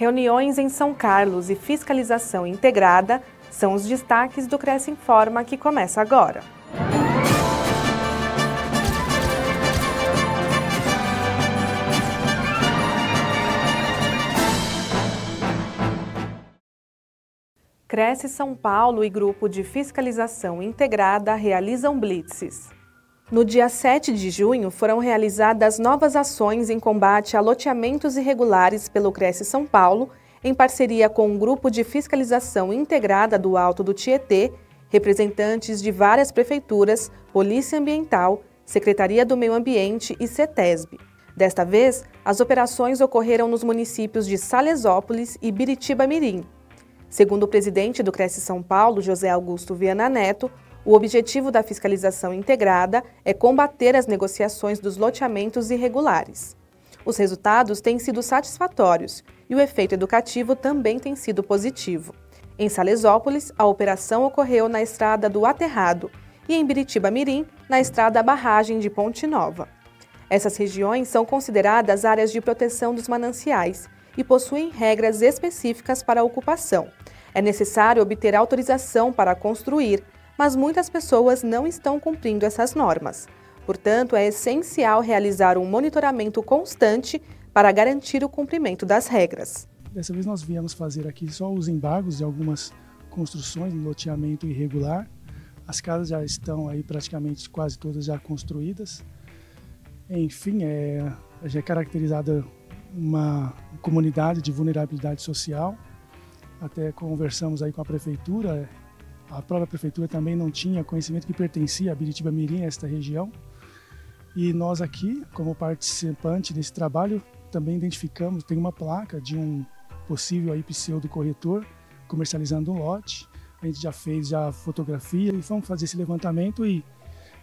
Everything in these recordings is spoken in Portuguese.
Reuniões em São Carlos e fiscalização integrada são os destaques do Cresce Informa que começa agora. Cresce São Paulo e Grupo de Fiscalização Integrada realizam blitzes. No dia 7 de junho, foram realizadas novas ações em combate a loteamentos irregulares pelo Cresce São Paulo, em parceria com um grupo de fiscalização integrada do Alto do Tietê, representantes de várias prefeituras, Polícia Ambiental, Secretaria do Meio Ambiente e CETESB. Desta vez, as operações ocorreram nos municípios de Salesópolis e Biritiba Mirim. Segundo o presidente do Cresce São Paulo, José Augusto Viana Neto, o objetivo da fiscalização integrada é combater as negociações dos loteamentos irregulares. Os resultados têm sido satisfatórios e o efeito educativo também tem sido positivo. Em Salesópolis, a operação ocorreu na estrada do Aterrado e em Biritiba Mirim, na estrada Barragem de Ponte Nova. Essas regiões são consideradas áreas de proteção dos mananciais e possuem regras específicas para a ocupação. É necessário obter autorização para construir, mas muitas pessoas não estão cumprindo essas normas. Portanto, é essencial realizar um monitoramento constante para garantir o cumprimento das regras. Dessa vez nós viemos fazer aqui só os embargos de algumas construções no loteamento irregular. As casas já estão aí praticamente quase todas já construídas. Enfim, é, já é caracterizada uma comunidade de vulnerabilidade social. Até conversamos aí com a prefeitura, a própria prefeitura também não tinha conhecimento que pertencia a Biritiba Mirim, esta região. E nós aqui, como participante desse trabalho, também identificamos, tem uma placa de um possível aí pseudo corretor comercializando um lote. A gente já fez já fotografia e vamos fazer esse levantamento e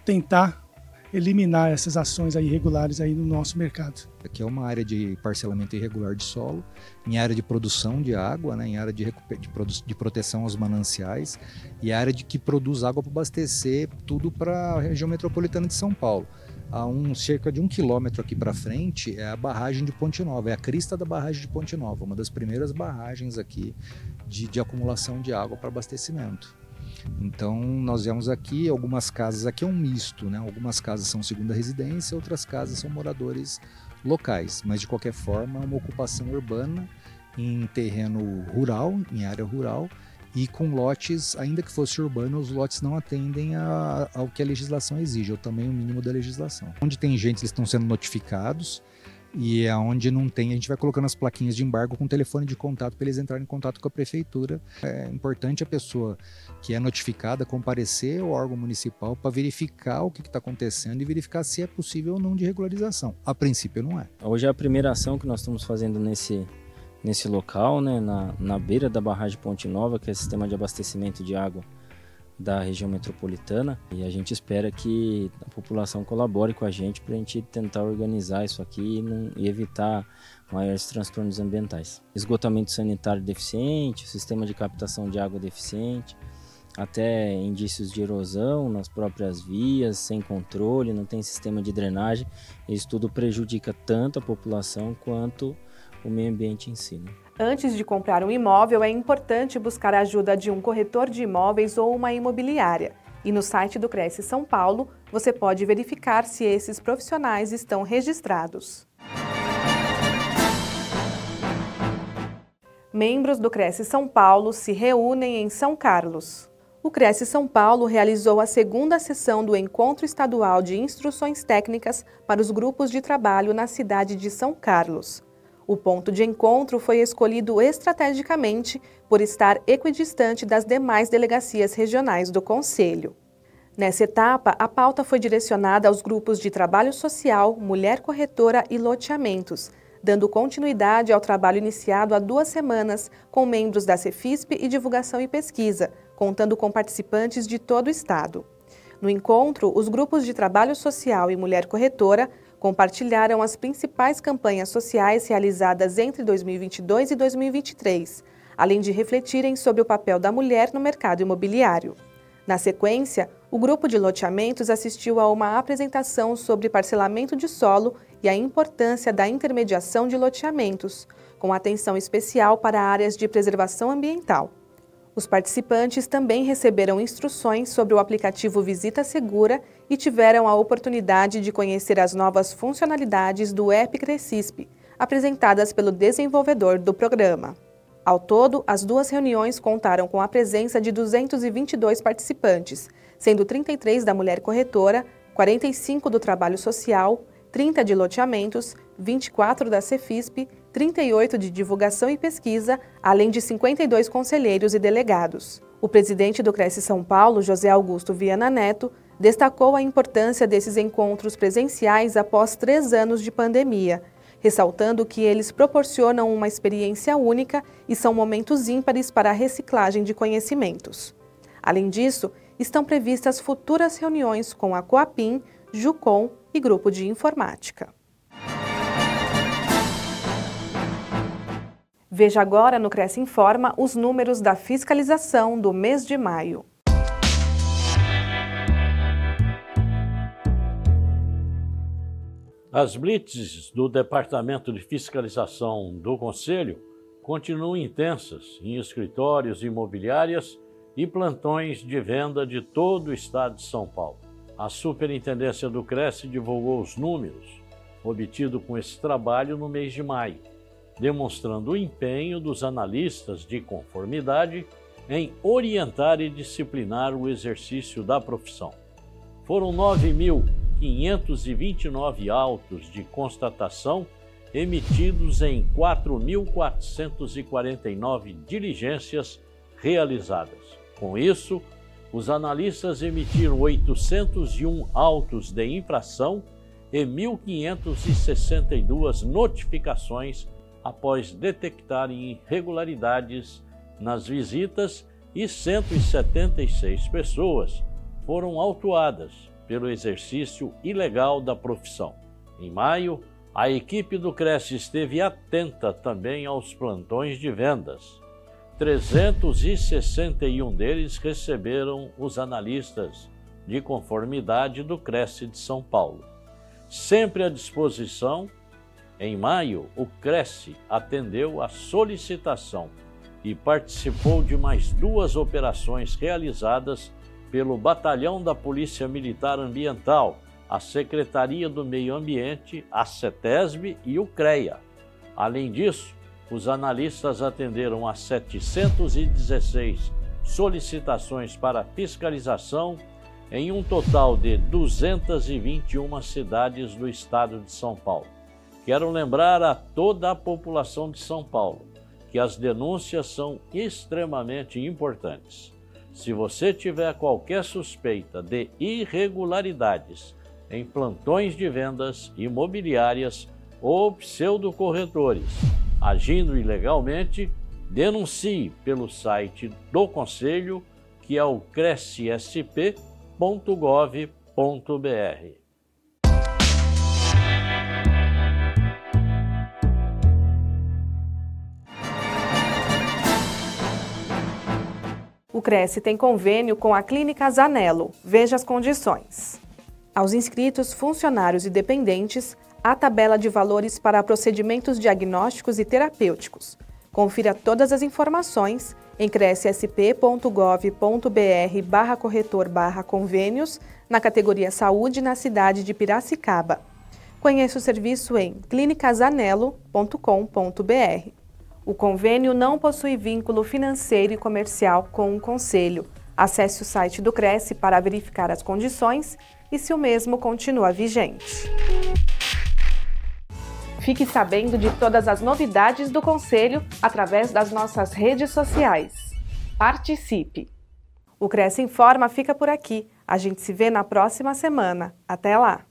tentar eliminar essas ações aí irregulares aí no nosso mercado. Aqui é uma área de parcelamento irregular de solo, em área de produção de água, né, em área de, de, de proteção aos mananciais e área de que produz água para abastecer tudo para a região metropolitana de São Paulo. A um, cerca de um quilômetro aqui para frente é a barragem de Ponte Nova, é a crista da barragem de Ponte Nova, uma das primeiras barragens aqui de, de acumulação de água para abastecimento. Então nós vemos aqui algumas casas, aqui é um misto, né? Algumas casas são segunda residência, outras casas são moradores locais, mas de qualquer forma é uma ocupação urbana em terreno rural, em área rural e com lotes, ainda que fosse urbano, os lotes não atendem a, ao que a legislação exige, ou também o mínimo da legislação. Onde tem gente, eles estão sendo notificados, e é onde não tem, a gente vai colocando as plaquinhas de embargo com telefone de contato para eles entrarem em contato com a prefeitura. É importante a pessoa que é notificada comparecer ao órgão municipal para verificar o que está acontecendo e verificar se é possível ou não de regularização. A princípio não é. Hoje é a primeira ação que nós estamos fazendo nesse, nesse local, né, na, na beira da barragem Ponte Nova, que é o sistema de abastecimento de água da região metropolitana e a gente espera que a população colabore com a gente para a gente tentar organizar isso aqui e, não, e, evitar maiores transtornos ambientais. Esgotamento sanitário deficiente, sistema de captação de água deficiente, até indícios de erosão nas próprias vias, sem controle, não tem sistema de drenagem. Isso tudo prejudica tanto a população quanto o meio ambiente em si. Né? Antes de comprar um imóvel, é importante buscar a ajuda de um corretor de imóveis ou uma imobiliária. E no site do Cresce São Paulo, você pode verificar se esses profissionais estão registrados. Membros do Cresce São Paulo se reúnem em São Carlos. O Cresce São Paulo realizou a segunda sessão do Encontro Estadual de Instruções Técnicas para os grupos de trabalho na cidade de São Carlos. O ponto de encontro foi escolhido estrategicamente por estar equidistante das demais delegacias regionais do Conselho. Nessa etapa, a pauta foi direcionada aos grupos de trabalho social, mulher corretora e loteamentos, dando continuidade ao trabalho iniciado há duas semanas com membros da Cefisp e Divulgação e Pesquisa, contando com participantes de todo o Estado. No encontro, os grupos de trabalho social e mulher corretora compartilharam as principais campanhas sociais realizadas entre 2022 e 2023, além de refletirem sobre o papel da mulher no mercado imobiliário. Na sequência, o grupo de loteamentos assistiu a uma apresentação sobre parcelamento de solo e a importância da intermediação de loteamentos, com atenção especial para áreas de preservação ambiental. Os participantes também receberam instruções sobre o aplicativo Visita Segura e tiveram a oportunidade de conhecer as novas funcionalidades do app Crescisp, apresentadas pelo desenvolvedor do programa. Ao todo, as duas reuniões contaram com a presença de 222 participantes, sendo 33 da mulher corretora, 45 do trabalho social, 30 de loteamentos, 24 da Cefisp, 38 de divulgação e pesquisa, além de 52 conselheiros e delegados. O presidente do Cresce São Paulo, José Augusto Viana Neto, destacou a importância desses encontros presenciais após três anos de pandemia, ressaltando que eles proporcionam uma experiência única e são momentos ímpares para a reciclagem de conhecimentos. Além disso, estão previstas futuras reuniões com a Coapim, Jucom e Grupo de Informática. Veja agora no Cresce Informa os números da fiscalização do mês de maio. As blitzes do Departamento de Fiscalização do Conselho continuam intensas em escritórios imobiliárias e plantões de venda de todo o estado de São Paulo. A Superintendência do Cresce divulgou os números obtidos com esse trabalho no mês de maio demonstrando o empenho dos analistas de conformidade em orientar e disciplinar o exercício da profissão. Foram 9.529 autos de constatação emitidos em 4.449 diligências realizadas. Com isso, os analistas emitiram 801 autos de infração e 1.562 notificações após detectarem irregularidades nas visitas e 176 pessoas foram autuadas pelo exercício ilegal da profissão. Em maio, a equipe do Cresce esteve atenta também aos plantões de vendas. 361 deles receberam os analistas de conformidade do Cresce de São Paulo. Sempre à disposição em maio, o Cresce atendeu a solicitação e participou de mais duas operações realizadas pelo Batalhão da Polícia Militar Ambiental, a Secretaria do Meio Ambiente, a CETESB e o CREA. Além disso, os analistas atenderam a 716 solicitações para fiscalização em um total de 221 cidades do estado de São Paulo. Quero lembrar a toda a população de São Paulo que as denúncias são extremamente importantes. Se você tiver qualquer suspeita de irregularidades em plantões de vendas imobiliárias ou pseudocorretores agindo ilegalmente, denuncie pelo site do Conselho, que é o crescsp.gov.br. O Cresce tem convênio com a Clínica Zanello. Veja as condições. Aos inscritos, funcionários e dependentes, a tabela de valores para procedimentos diagnósticos e terapêuticos. Confira todas as informações em crescsp.gov.br barra corretor barra convênios na categoria Saúde na cidade de Piracicaba. Conheça o serviço em clinicazanelo.com.br. O convênio não possui vínculo financeiro e comercial com o Conselho. Acesse o site do Cresce para verificar as condições e se o mesmo continua vigente. Fique sabendo de todas as novidades do Conselho através das nossas redes sociais. Participe! O Cresce Informa fica por aqui. A gente se vê na próxima semana. Até lá!